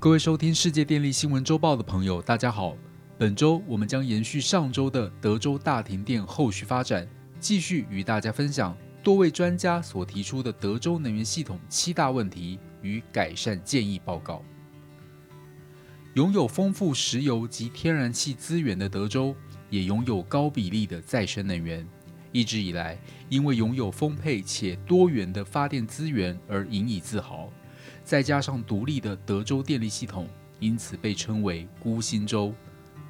各位收听世界电力新闻周报的朋友，大家好。本周我们将延续上周的德州大停电后续发展，继续与大家分享多位专家所提出的德州能源系统七大问题与改善建议报告。拥有丰富石油及天然气资源的德州，也拥有高比例的再生能源。一直以来，因为拥有丰沛且多元的发电资源而引以自豪。再加上独立的德州电力系统，因此被称为孤星州。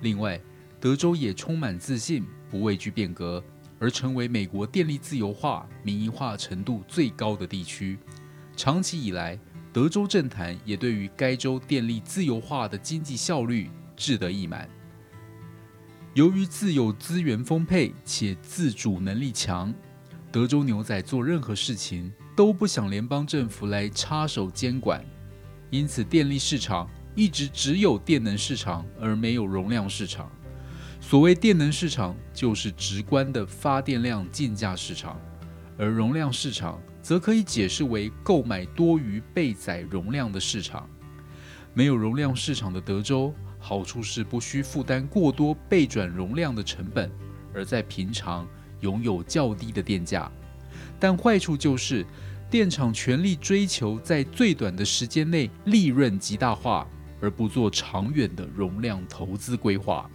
另外，德州也充满自信，不畏惧变革，而成为美国电力自由化、民营化程度最高的地区。长期以来，德州政坛也对于该州电力自由化的经济效率志得意满。由于自有资源丰沛且自主能力强，德州牛仔做任何事情。都不想联邦政府来插手监管，因此电力市场一直只有电能市场而没有容量市场。所谓电能市场，就是直观的发电量竞价市场，而容量市场则可以解释为购买多余备载容量的市场。没有容量市场的德州，好处是不需负担过多备转容量的成本，而在平常拥有较低的电价。但坏处就是，电厂全力追求在最短的时间内利润极大化，而不做长远的容量投资规划。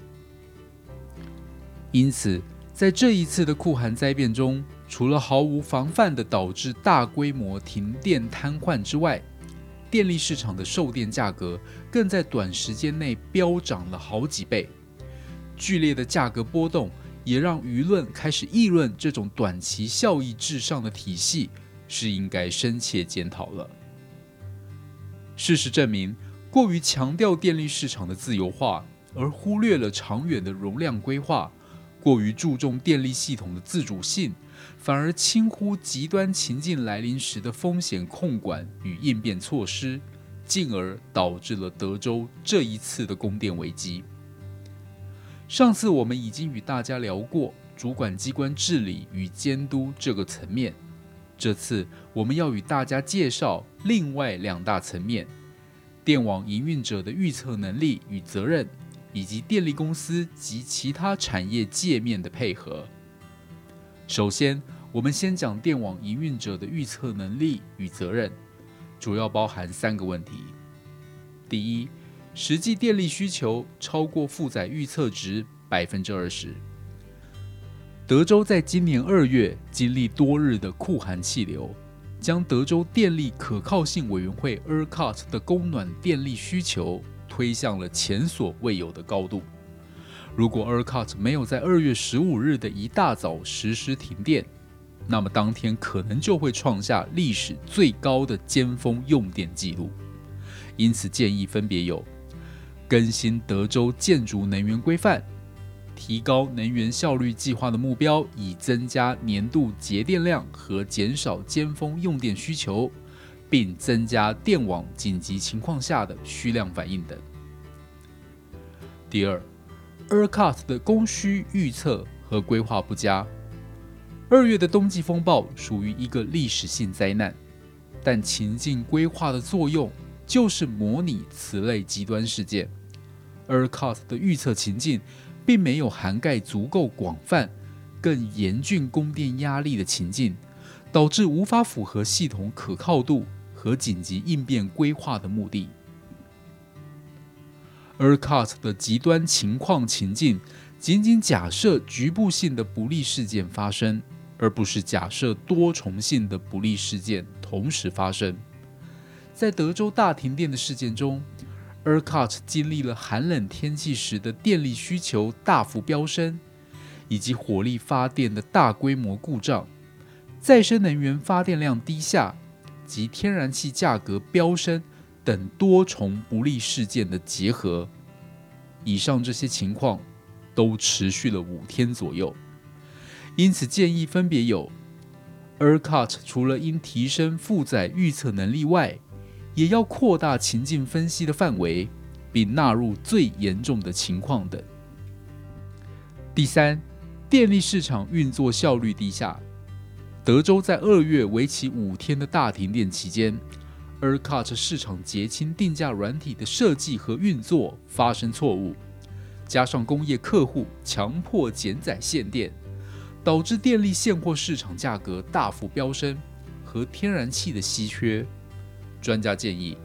因此，在这一次的酷寒灾变中，除了毫无防范的导致大规模停电瘫痪之外，电力市场的售电价格更在短时间内飙涨了好几倍。剧烈的价格波动。也让舆论开始议论这种短期效益至上的体系是应该深切检讨了。事实证明，过于强调电力市场的自由化，而忽略了长远的容量规划；过于注重电力系统的自主性，反而轻忽极端情境来临时的风险控管与应变措施，进而导致了德州这一次的供电危机。上次我们已经与大家聊过主管机关治理与监督这个层面，这次我们要与大家介绍另外两大层面：电网营运者的预测能力与责任，以及电力公司及其他产业界面的配合。首先，我们先讲电网营运者的预测能力与责任，主要包含三个问题：第一，实际电力需求超过负载预测值百分之二十。德州在今年二月经历多日的酷寒气流，将德州电力可靠性委员会 （ERCOT） 的供暖电力需求推向了前所未有的高度。如果 ERCOT 没有在二月十五日的一大早实施停电，那么当天可能就会创下历史最高的尖峰用电记录。因此，建议分别有。更新德州建筑能源规范，提高能源效率计划的目标，以增加年度节电量和减少尖峰用电需求，并增加电网紧急情况下的需量反应等。第二，ERCOT 的供需预测和规划不佳。二月的冬季风暴属于一个历史性灾难，但情境规划的作用就是模拟此类极端事件。ERCOT 的预测情境并没有涵盖足够广泛、更严峻供电压力的情境，导致无法符合系统可靠度和紧急应变规划的目的。ERCOT 的极端情况情境仅仅假设局部性的不利事件发生，而不是假设多重性的不利事件同时发生。在德州大停电的事件中。ERCOT 经历了寒冷天气时的电力需求大幅飙升，以及火力发电的大规模故障、再生能源发电量低下及天然气价格飙升等多重不利事件的结合。以上这些情况都持续了五天左右，因此建议分别有：ERCOT 除了应提升负载预测能力外，也要扩大情境分析的范围，并纳入最严重的情况等。第三，电力市场运作效率低下。德州在二月为期五天的大停电期间 ERCOT 市场结清定价软体的设计和运作发生错误，加上工业客户强迫减载限电，导致电力现货市场价格大幅飙升和天然气的稀缺。专家建议，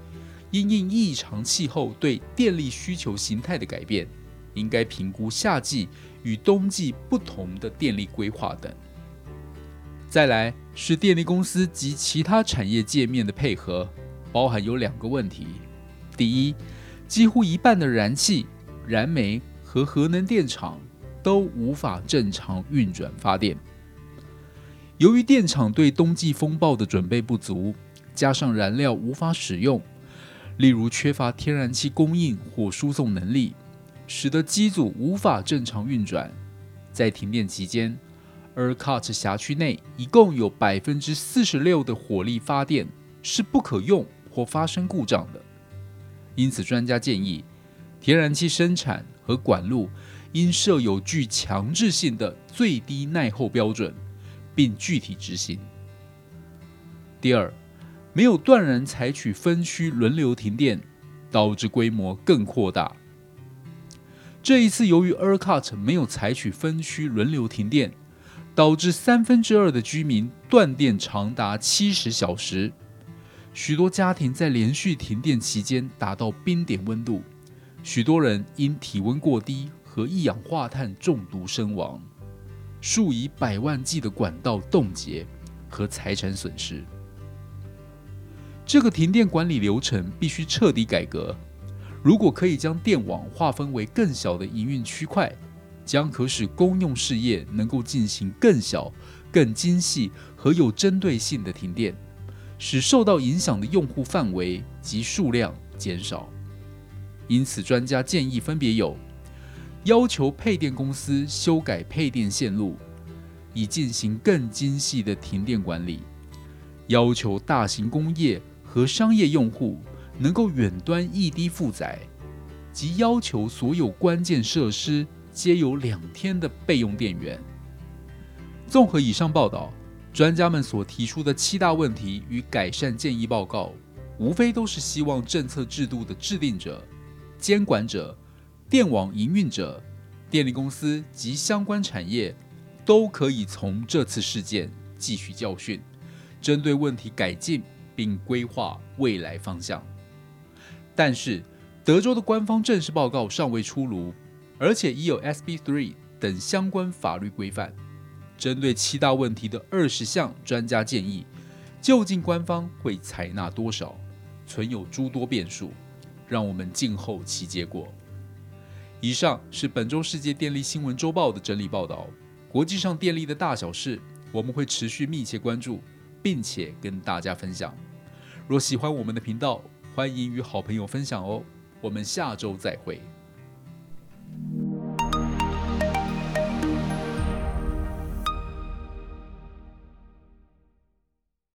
因应异常气候对电力需求形态的改变，应该评估夏季与冬季不同的电力规划等。再来是电力公司及其他产业界面的配合。包含有两个问题：第一，几乎一半的燃气、燃煤和核能电厂都无法正常运转发电。由于电厂对冬季风暴的准备不足，加上燃料无法使用，例如缺乏天然气供应或输送能力，使得机组无法正常运转。在停电期间，ERCOT 辖区内一共有百分之四十六的火力发电是不可用。或发生故障的，因此专家建议，天然气生产和管路应设有具强制性的最低耐候标准，并具体执行。第二，没有断然采取分区轮流停电，导致规模更扩大。这一次，由于 ERCOT 没有采取分区轮流停电，导致三分之二的居民断电长达七十小时。许多家庭在连续停电期间达到冰点温度，许多人因体温过低和一氧化碳中毒身亡，数以百万计的管道冻结和财产损失。这个停电管理流程必须彻底改革。如果可以将电网划分为更小的营运区块，将可使公用事业能够进行更小、更精细和有针对性的停电。使受到影响的用户范围及数量减少，因此专家建议分别有：要求配电公司修改配电线路，以进行更精细的停电管理；要求大型工业和商业用户能够远端异地负载；及要求所有关键设施皆有两天的备用电源。综合以上报道。专家们所提出的七大问题与改善建议报告，无非都是希望政策制度的制定者、监管者、电网营运者、电力公司及相关产业，都可以从这次事件汲取教训，针对问题改进，并规划未来方向。但是，德州的官方正式报告尚未出炉，而且已有 SB3 等相关法律规范。针对七大问题的二十项专家建议，究竟官方会采纳多少，存有诸多变数，让我们静候其结果。以上是本周世界电力新闻周报的整理报道。国际上电力的大小事，我们会持续密切关注，并且跟大家分享。若喜欢我们的频道，欢迎与好朋友分享哦。我们下周再会。